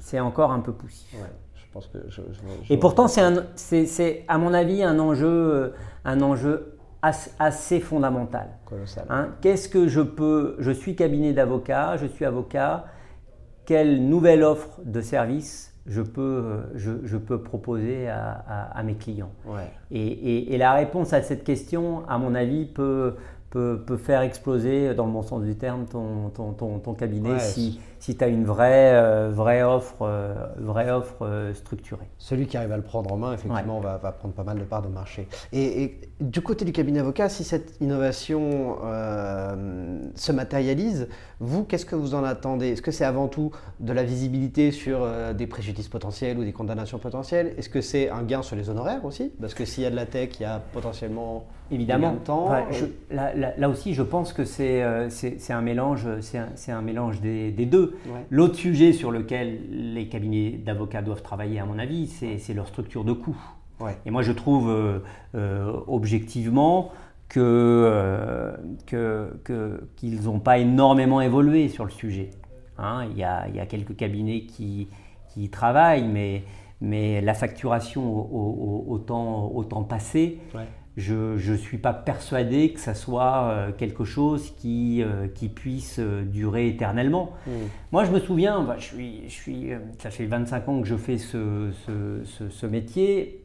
C'est encore un peu poussif. je pense que Et pourtant, c'est à mon avis un enjeu, euh, un enjeu assez, fondamental. Hein, Qu'est-ce que je peux Je suis cabinet d'avocat, je suis avocat. Quelle nouvelle offre de service je peux, euh, je, peux proposer à, mes clients et, et, la réponse à cette question, à mon avis, peut, peut, faire exploser, dans le bon sens du terme, ton, ton, ton, ton cabinet si, si tu as une vraie, euh, vraie offre, euh, vraie offre euh, structurée. Celui qui arrive à le prendre en main, effectivement, va, va, prendre pas mal de parts de marché. Et, du côté du cabinet avocat, si cette innovation se matérialise, vous, qu'est-ce que vous en attendez? Est-ce que c'est avant tout de la visibilité sur des préjudices potentiels ou des condamnations potentielles? Est-ce que c'est un gain sur les honoraires aussi? Parce que s'il y a de la tech, il y a potentiellement Évidemment. de temps. là, là, aussi, je pense que c'est un mélange, c'est un, un mélange des, des deux. L'autre sujet sur lequel les cabinets d'avocats doivent travailler, à mon avis, c'est leur structure de coûts. Et moi, je trouve euh, euh, objectivement euh, qu'ils n'ont pas énormément évolué sur le sujet. Hein. il, y a, quelques cabinets qui, y travaillent, mais, mais la facturation au, temps, passé, je ne suis pas persuadé que ça soit euh, quelque chose qui, euh, qui puisse euh, durer éternellement. Hmm. Moi, je me souviens, bah, je suis, je suis, ça fait 25 ans que je fais ce, ce, ce, métier.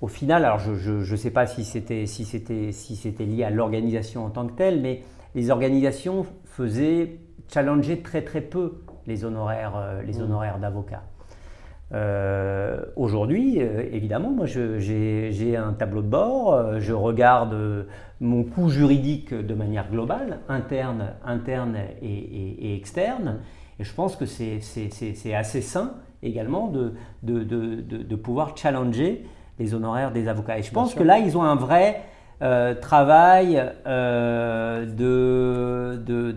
Au final, alors je ne sais pas si c'était si si lié à l'organisation en tant que telle, mais les organisations faisaient challenger très très peu les honoraires, les hmm. honoraires d'avocats. Euh, aujourd'hui, euh, évidemment, moi j'ai un tableau de bord, euh, je regarde mon coût juridique de manière globale, interne, interne et, externe, et je pense que c'est assez sain également de, de, de, de, pouvoir challenger les honoraires des avocats. Et je pense que là, ils ont un vrai travail de,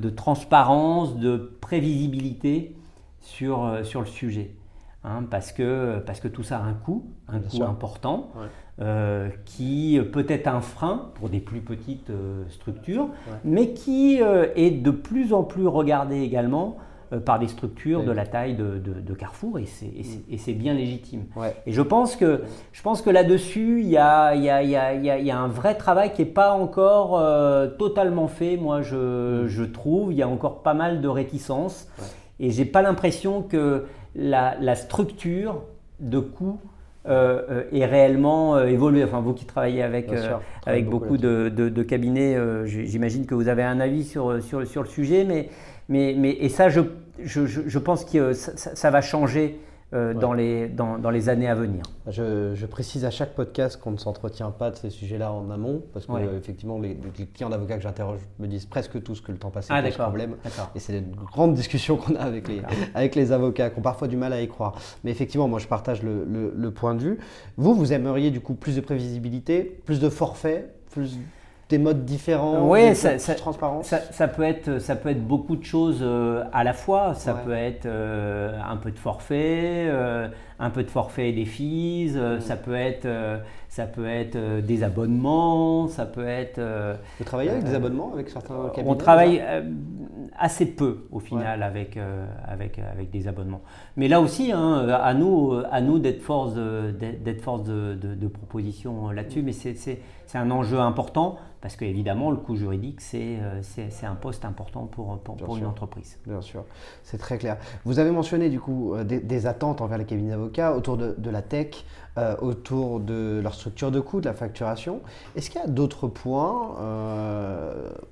transparence, de prévisibilité sur, sur le sujet. Hein, parce, que, parce que tout ça a un coût, un coût important, euh, qui peut être un frein pour des plus petites euh, structures, mais qui euh, est de plus en plus regardé également par des structures de la taille de, de, Carrefour, et c'est bien légitime. Et je pense que, je pense que là-dessus, il y a, y, a, y, a, y a, un vrai travail qui n'est pas encore totalement fait, moi je, mm. je, trouve, il y a encore pas mal de réticences, et j'ai pas l'impression que la, structure de coût euh, euh, est réellement euh, évoluée. Enfin, vous qui travaillez avec, avec beaucoup, de, cabinets, j'imagine que vous avez un avis sur, sur, sur le sujet, mais, mais, mais, et ça, je, je, je pense que ça va changer euh, dans, les, dans, dans, les années à venir. Je, je précise à chaque podcast qu'on ne s'entretient pas de ces sujets-là en amont, parce que effectivement, les, clients d'avocats que j'interroge me disent presque tous que le temps passé ah, pose problème. Et c'est une grande discussion qu'on a avec les, avec les avocats, qui ont parfois du mal à y croire. Mais effectivement, moi, je partage le, le, le point de vue. Vous, vous aimeriez du coup plus de prévisibilité, plus de forfaits, plus des modes différents, oui, ça, ça, Ça, peut être, ça peut être beaucoup de choses euh, à la fois. Ça peut être euh, un peu de forfait, euh, un peu de forfait et des fees. Mm. Ça peut être, ça peut être des abonnements. Ça peut être. Vous travaillez avec des abonnements avec certains cabinets On travaille assez peu au final avec, avec, avec des abonnements. Mais là aussi, hein, à nous, à nous d'être force, d'être force de, de, de proposition là-dessus. Mais c'est un enjeu important parce qu'évidemment, le coût juridique, c'est euh, un poste important pour, pour, une entreprise. Bien sûr, c'est très clair. Vous avez mentionné du coup euh, des, attentes envers les cabinets d'avocats autour de, la tech, euh, autour de leur structure de coût, de la facturation. Est-ce qu'il y a d'autres points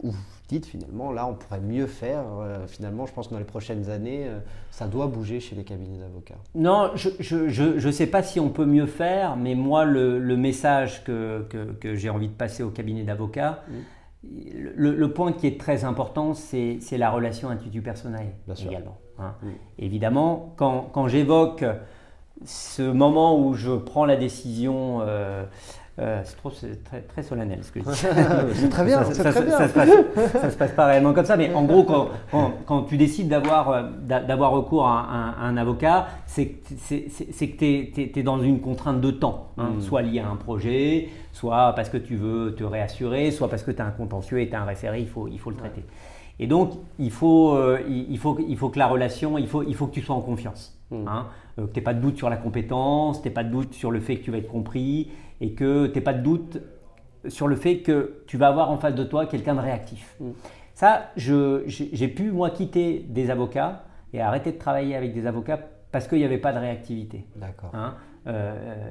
où dites finalement là on pourrait mieux faire euh, finalement je pense que dans les prochaines années euh, ça doit bouger chez les cabinets d'avocats? Non je ne sais pas si on peut mieux faire mais moi le, message que, que, j'ai envie de passer au cabinet d'avocats le, point qui est très important c'est la relation institut personnel également hein. Évidemment, quand, quand j'évoque ce moment où je prends la décision euh, euh, c'est trop, c'est très, très solennel ce que je dis. c'est très bien, ça, c'est ça, très bien. ça se passe, ça se passe pas réellement comme ça, mais en gros, quand, quand, quand tu décides d'avoir, euh, d'a- d'avoir recours à un, à un avocat, c'est que tu es, dans une contrainte de temps, hein, soit liée à un projet, soit parce que tu veux te réassurer, soit parce que tu as un contentieux et tu as un référé, il faut, il faut le traiter. Et donc, il faut, euh, il, il faut, il faut que la relation, il faut, il faut que tu sois en confiance. Hein, euh, que tu n'aies pas de doute sur la compétence, tu n'aies pas de doute sur le fait que tu vas être compris et que tu n'aies pas de doute sur le fait que tu vas avoir en face de toi quelqu'un de réactif. Ça, je- j'ai j'ai pu, moi, quitter des avocats et arrêter de travailler avec des avocats parce qu'il n'y avait pas de réactivité. D'accord. Hein, euh,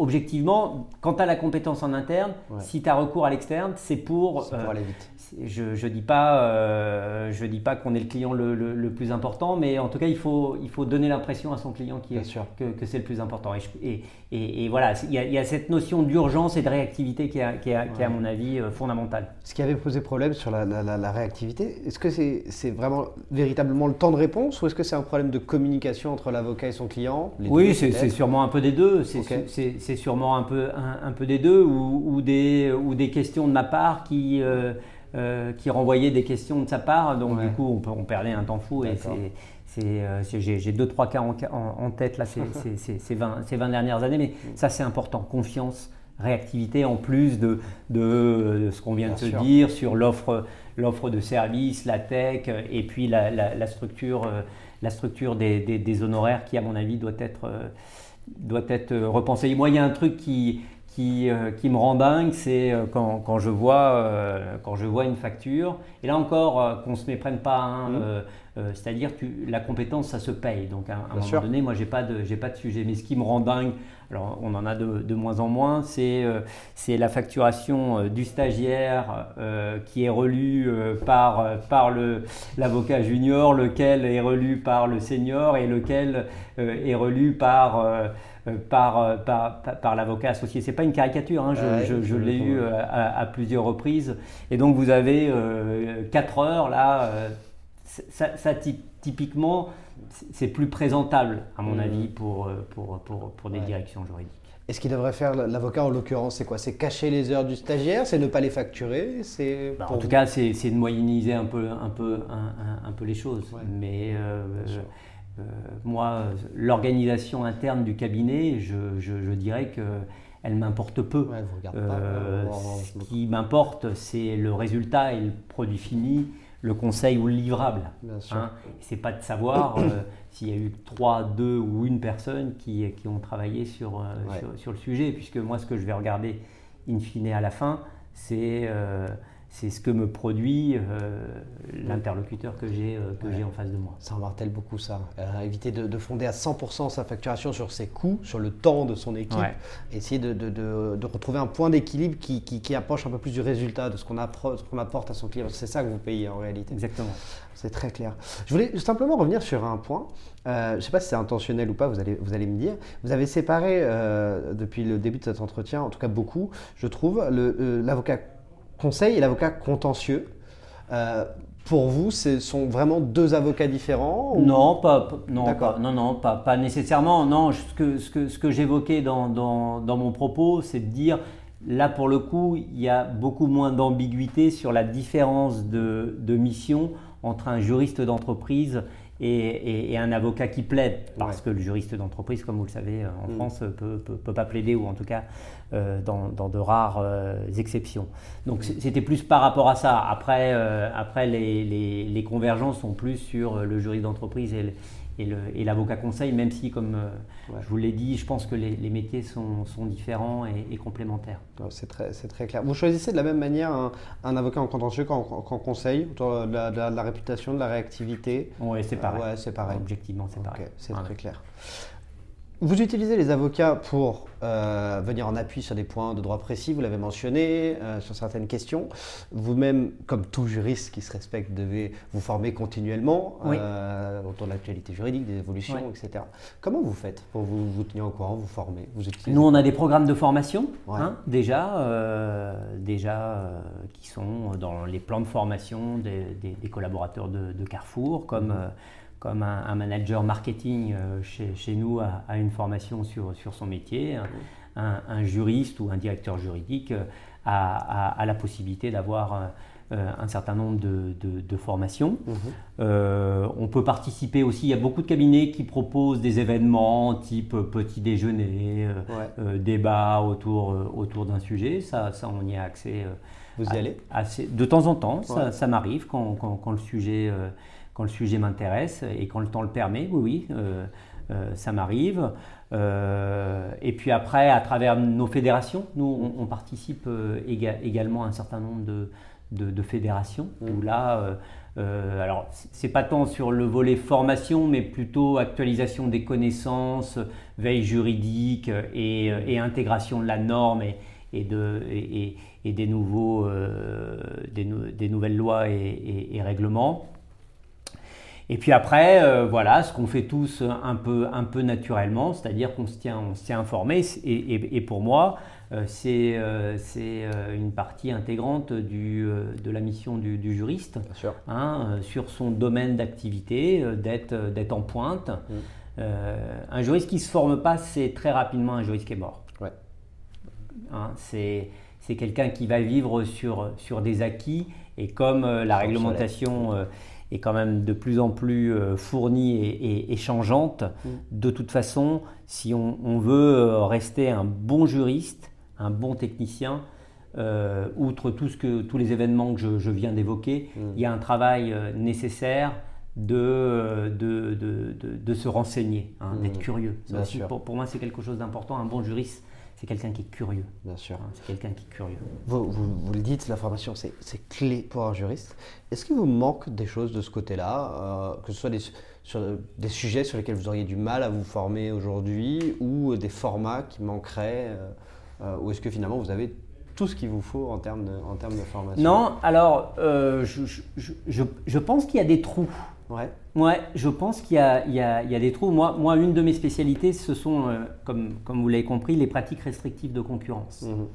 objectivement, quand tu as la compétence en interne, Ouais. si tu as recours à l'externe, c'est pour, euh, aller vite. je ne dis pas, euh, je dis pas qu'on est le client le, le- le plus important, mais en tout cas, il faut, il faut donner l'impression à son client qui est- sûr. que, que c'est le plus important. Et, je- et- et- et voilà, il y, a, il y a cette notion d'urgence et de réactivité qui est, qui est- qui est, à mon avis, euh, fondamentale. Ce qui avait posé problème sur la, la- la- la réactivité, est-ce que c'est c'est vraiment véritablement le temps de réponse ou est-ce que c'est un problème de communication entre l'avocat et son client? Oui, c'est sûrement un peu des deux. C'est. C'est- sûrement un peu, un, un peu des deux ou, ou des, ou des questions de ma part qui, euh, euh, qui renvoyaient des questions de sa part. Donc Ouais. du coup, on, peut- on perdait un temps fou. Et euh, j'ai deux, trois cas en, en- en tête là, ces, ces- ces- ces 20, ces 20 dernières années. Mais Mm. ça, c'est important. Confiance, réactivité, en plus de, de, de ce qu'on vient Bien de se dire sur l'offre l'offre de services, la tech et puis la, la- la structure, la structure des, des- des honoraires qui, à mon avis, doit être, doit être euh, repensée. Moi, il y a un truc qui, qui, euh, qui me rend dingue, c'est euh, quand, quand, je vois, euh, quand je vois une facture, et là encore, qu'on ne se méprenne pas, hein, euh, euh, c'est-à-dire que la compétence, ça se paye. Donc à, à un moment sûr. donné, moi, j'ai pas de, j'ai pas de sujet. Mais ce qui me rend dingue, alors on en a de, de moins en moins, c'est, euh, c'est la facturation euh, du stagiaire qui est relu euh, par, par le, l'avocat junior, lequel est relu par le senior et lequel est relu par par, par, par, l'avocat associé. C'est pas une caricature, hein, je, Ouais, je- je je l'ai eu à, à plusieurs reprises. Et donc vous avez 4 heures là, ça, ça, ty- typiquement, c'est- plus présentable à mon Mhm. avis pour, euh, pour, pour, pour des Ouais. directions juridiques. Et ce qu'il devrait faire l'avocat en l'occurrence, c'est quoi? C'est cacher les heures du stagiaire, c'est ne pas les facturer, c'est Bah, en tout vous- cas, c'est de moyenniser un peu, un peu, un, un- un peu les choses. Ouais. Mais euh, euh, moi, l'organisation interne du cabinet, je, je- je dirais que elle m'importe peu. Ouais, vous pas, Euh, ce qui m'importe, c'est le résultat et le produit fini, le conseil ou le livrable. Hein. C'est pas de savoir euh, s'il y a eu trois, deux ou une personne qui, qui ont travaillé sur, euh, Ouais. sur, sur le sujet, puisque moi, ce que je vais regarder in fine à la fin, c'est euh, c'est ce que me produit euh, l'interlocuteur que j'ai euh, que Ouais. j'ai en face de moi. Ça en martèle beaucoup ça. Euh, éviter de, de fonder à 100% sa facturation sur ses coûts, sur le temps de son équipe. Ouais. Essayer de, de- de- retrouver un point d'équilibre qui, qui- qui approche un peu plus du résultat, de ce qu'on apporte à son client. C'est ça que vous payez en réalité. Exactement. C'est très clair. Je voulais simplement revenir sur un point. Euh, je ne sais pas si c'est intentionnel ou pas, vous allez, vous allez me dire. Vous avez séparé, depuis le début de cet entretien, en tout cas beaucoup, je trouve, l'avocat conseil et l'avocat contentieux. Euh, pour vous, ce sont vraiment deux avocats différents ou- Non, pas, non, pas, non, non, pas, pas nécessairement. Non, ce que, ce que, ce que j'évoquais dans, dans, dans mon propos, c'est de dire, là pour le coup, il y a beaucoup moins d'ambiguïté sur la différence de, de mission entre un juriste d'entreprise et, et- et un avocat qui plaide. Parce Ouais. que le juriste d'entreprise, comme vous le savez, en Mm. France, peut, peut, peut pas plaider, ou en tout cas euh, dans, dans de rares euh, exceptions. Donc c'était plus par rapport à ça. Après, euh, après les, les- les convergences sont plus sur euh, le juriste d'entreprise et et l'avocat conseil, même si, comme euh, Ouais. je vous l'ai dit, je pense que les, les métiers sont, sont différents et, et complémentaires. C'est très, clair. Vous choisissez de la même manière un, un avocat en contentieux qu'en conseil, autour de la, de la- de la réputation, de la réactivité? Oui, c'est pareil. Ouais, c'est pareil. Objectivement, c'est pareil. c'est très clair. Vous utilisez les avocats pour euh, venir en appui sur des points de droit précis, vous l'avez mentionné, euh, sur certaines questions. Vous-même, comme tout juriste qui se respecte, devez vous former continuellement Oui. euh, autour de l'actualité juridique, des évolutions, Oui. etc. Comment vous faites pour vous, vous tenir au courant, vous former vous utilisez Nous, on a des programmes de formation, Ouais. hein, déjà, déjà qui sont dans les plans de formation des, des- des collaborateurs de, de Carrefour, comme, Mhm. Euh, comme un, manager marketing chez, nous a, une formation sur, sur son métier, un, juriste ou un directeur juridique a, la possibilité d'avoir un certain nombre de, formations. Mhm. on peut participer aussi, il y a beaucoup de cabinets qui proposent des événements type petit déjeuner, débat autour, autour d'un sujet, ça, ça on y a accès vous y allez? assez, De temps en temps, ça, m'arrive quand, quand, le sujet, euh, quand le sujet m'intéresse et quand le temps le permet, oui, oui, euh, euh, ça m'arrive. et puis après, à travers nos fédérations, nous, on, participe également à un certain nombre de, fédérations où là, euh, alors, c'est pas tant sur le volet formation, mais plutôt actualisation des connaissances, veille juridique et, intégration de la norme et, de, et, des, nouveaux, euh, des, des, nouvelles lois et, règlements. Et puis après, euh, voilà, ce qu'on fait tous un peu, un peu naturellement, c'est-à-dire qu'on se tient, on se tient informé. Et, pour moi, euh, c'est c'est une partie intégrante du, de la mission du, juriste, hein, sur son domaine d'activité, d'être en pointe. Mmh. un juriste qui ne se forme pas, c'est très rapidement un juriste qui est mort. Ouais. Hein, c'est c'est quelqu'un qui va vivre sur, sur des acquis et comme euh, la réglementation euh, est quand même de plus en plus euh, fournie et, changeante, mm. de toute façon, si on, veut rester un bon juriste, un bon technicien, outre tout ce que, tous les événements que je, viens d'évoquer, mm. il y a un travail nécessaire de, de, de, de, se renseigner, hein, mm. d'être curieux. pour, pour, moi, c'est quelque chose d'important. Un bon juriste, c'est quelqu'un qui est curieux. Bien sûr. Hein, c'est quelqu'un qui est curieux. Vous, vous, le dites, la formation, c'est clé pour un juriste. Est-ce qu'il vous manque des choses de ce côté-là, euh, que ce soit des, sur, des sujets sur lesquels vous auriez du mal à vous former aujourd'hui, ou des formats qui manqueraient, euh, euh, ou est-ce que finalement vous avez tout ce qu'il vous faut en termes de, en termes de formation? Non, alors je, je, je, je pense qu'il y a des trous. Ouais. Ouais, je pense qu'il y, y, y a, des trous. Moi, moi, une de mes spécialités, ce sont, euh, comme, comme vous l'avez compris, les pratiques restrictives de concurrence. Mhm.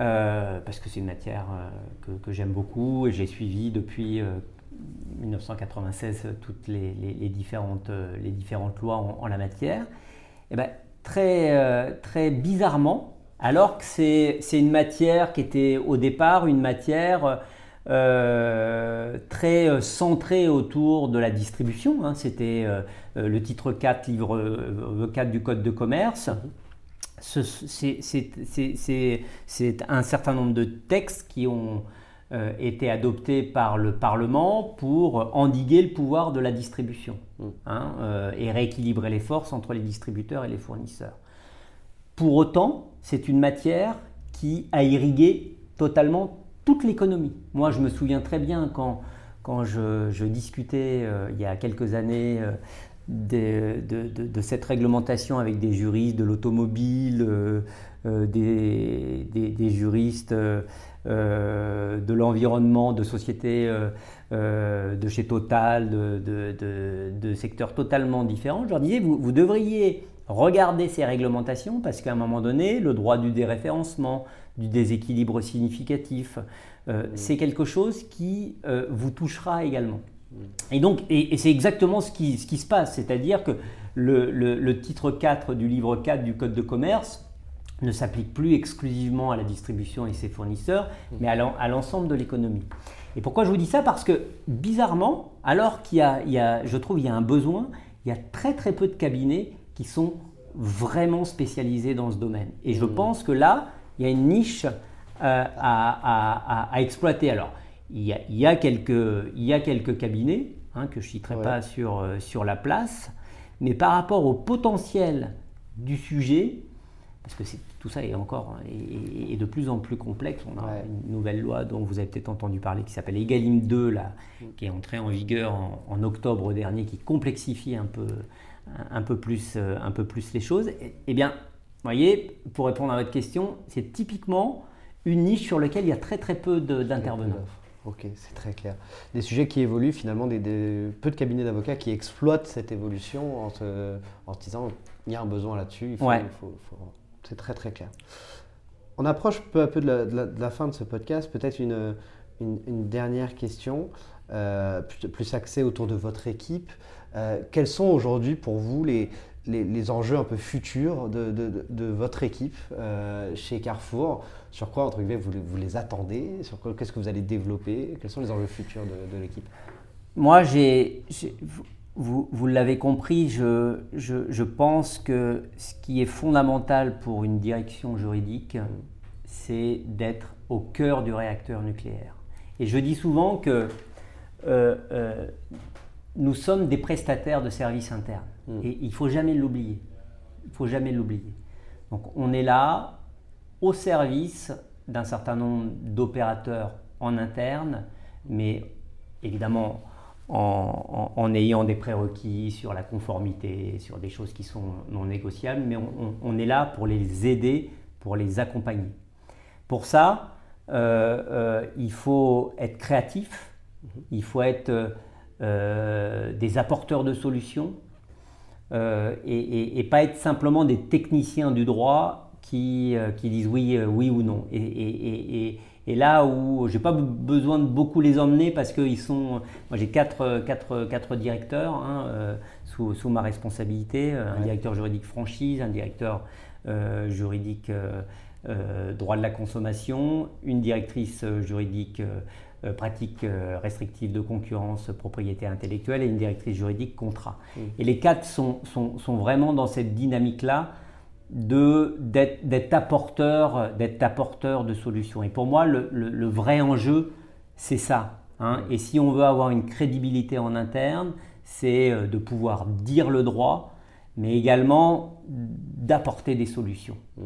Euh, parce que c'est une matière euh, que, que j'aime beaucoup et j'ai suivi depuis 1996 toutes les, les, différentes, les différentes lois en, la matière. Et eh ben, très, très bizarrement, alors que c'est une matière qui était au départ une matière euh, très euh, centré autour de la distribution. Hein. C'était euh, le titre 4, livre 4 du Code de commerce. C'est un certain nombre de textes qui ont été adoptés par le Parlement pour endiguer le pouvoir de la distribution mmh. hein, et rééquilibrer les forces entre les distributeurs et les fournisseurs. Pour autant, c'est une matière qui a irrigué totalement toute l'économie. Moi, je me souviens très bien quand, quand je, discutais euh, il y a quelques années euh, de, cette réglementation avec des juristes de l'automobile, euh, des, juristes de l'environnement, de sociétés de chez Total, de, secteurs totalement différents. Je leur disais, vous devriez regarder ces réglementations parce qu'à un moment donné, le droit du déréférencement, du déséquilibre significatif. Euh, mm. C'est quelque chose qui euh, vous touchera également. Mm. Et donc, et, c'est exactement ce qui, ce qui, se passe, c'est-à-dire que le, le, titre 4 du livre 4 du Code de commerce ne s'applique plus exclusivement à la distribution et ses fournisseurs, mm. mais à l'ensemble de l'économie. Et pourquoi je vous dis ça? Parce que bizarrement, alors qu'il y, y, a, je trouve, il y a un besoin, il y a très très peu de cabinets qui sont vraiment spécialisés dans ce domaine. Et je pense que là, il y a une niche euh, à, exploiter. Alors, il y a, quelques, il y a quelques cabinets hein, que je ne citerai pas sur, euh, sur la place, mais par rapport au potentiel du sujet, parce que tout ça est encore est, de plus en plus complexe. On a une nouvelle loi dont vous avez peut-être entendu parler qui s'appelle Egalim 2, là, mm. qui est entrée en vigueur en, octobre dernier, qui complexifie un peu, un peu, plus, euh, un peu plus les choses. Eh bien, voyez, pour répondre à votre question, c'est typiquement une niche sur laquelle il y a très très peu d'intervenants. Ok, c'est très clair. Des sujets qui évoluent finalement, des, peu de cabinets d'avocats qui exploitent cette évolution en, se, en disant il y a un besoin là-dessus, c'est très très clair. On approche peu à peu de la, fin de ce podcast, peut-être une, une, dernière question. plus, plus, axé autour de votre équipe. quels sont aujourd'hui pour vous les, les, enjeux un peu futurs de, de, votre équipe chez Carrefour. Sur quoi, entre guillemets, vous, vous les attendez? Sur qu'est-ce que vous allez développer? Quels sont les enjeux futurs de, l'équipe? Moi, j'ai, vous, vous l'avez compris, je, je, je, pense que ce qui est fondamental pour une direction juridique, c'est d'être au cœur du réacteur nucléaire. Et je dis souvent que euh, euh, nous sommes des prestataires de services internes. Hmm. Et il ne faut jamais l'oublier. Il faut jamais l'oublier. Donc on est là au service d'un certain nombre d'opérateurs en interne, mais évidemment en, ayant des prérequis sur la conformité, sur des choses qui sont non négociables, mais on, est là pour les aider, pour les accompagner. Pour ça, euh, euh, il faut être créatif, il faut être euh, des apporteurs de solutions et, pas être simplement des techniciens du droit qui, qui disent oui, oui ou non. et, et là où j'ai pas besoin de beaucoup les emmener parce qu'ils sont. Moi j'ai quatre, quatre, quatre directeurs hein, euh, sous, sous, ma responsabilité euh, un directeur juridique franchise, un directeur euh, juridique droit de la consommation, une directrice juridique pratique restrictive de concurrence, propriété intellectuelle et une directrice juridique contrat. Mmh. Et les quatre sont, sont, sont vraiment dans cette dynamique-là d'être apporteur, apporteur de solutions. Et pour moi, le, vrai enjeu, c'est ça. Hein. Et si on veut avoir une crédibilité en interne, c'est euh, de pouvoir dire le droit, mais également d'apporter des solutions mm.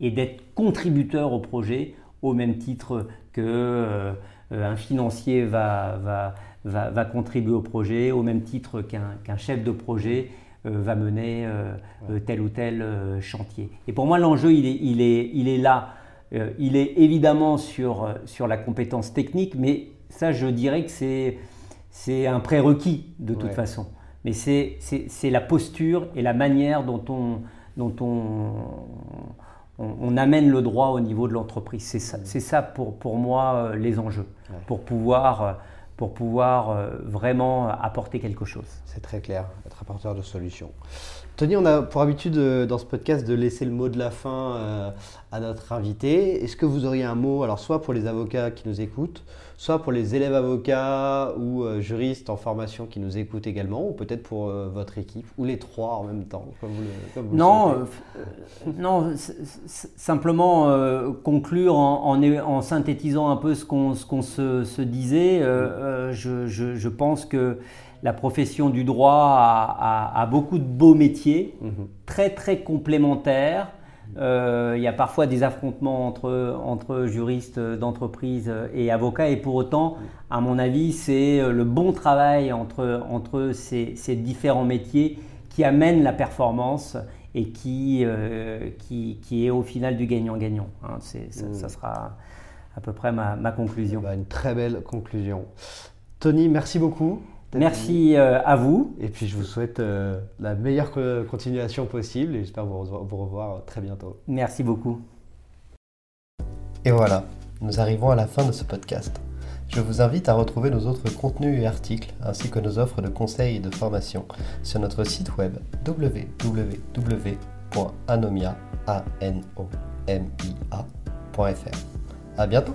et d'être contributeur au projet au même titre que euh, un financier va, va, va, va, contribuer au projet, au même titre qu'un chef de projet euh, va mener euh, euh, tel ou tel chantier. Et pour moi, l'enjeu, il est, il, est, il est là. il est évidemment sur, sur la compétence technique, mais ça, je dirais que c'est, c'est un prérequis de toute façon. Mais c'est, c'est, la posture et la manière dont on, dont on, on, amène le droit au niveau de l'entreprise. C'est ça, c'est ça pour, pour moi les enjeux, pour pouvoir pour pouvoir euh, vraiment apporter quelque chose. C'est très clair, être apporteur de solutions. Tony, on a pour habitude euh, dans ce podcast de laisser le mot de la fin euh, à notre invité. Est-ce que vous auriez un mot, alors soit pour les avocats qui nous écoutent, soit pour les élèves avocats ou euh, juristes en formation qui nous écoutent également, ou peut-être pour votre équipe, ou les trois en même temps, comme vous Non, non simplement conclure en, en, synthétisant un peu ce qu'on se, se, disait. Je, je, je, pense que la profession du droit a, beaucoup de beaux métiers, mhm. très très complémentaires. Euh, il y a parfois des affrontements entre, entre juristes d'entreprise et avocats, et pour autant, à mon avis, c'est le bon travail entre, entre ces, différents métiers qui amène la performance et qui, euh, qui, qui, est au final du gagnant-gagnant. Hein. ça, sera à peu près ma, conclusion. Bah, une très belle conclusion. Tony, merci beaucoup. Merci euh, à vous. Et puis je vous souhaite euh, la meilleure continuation possible et j'espère vous, vous revoir très bientôt. Merci beaucoup. Et voilà, nous arrivons à la fin de ce podcast. Je vous invite à retrouver nos autres contenus et articles ainsi que nos offres de conseils et de formation sur notre site web www.anomia.fr. À bientôt!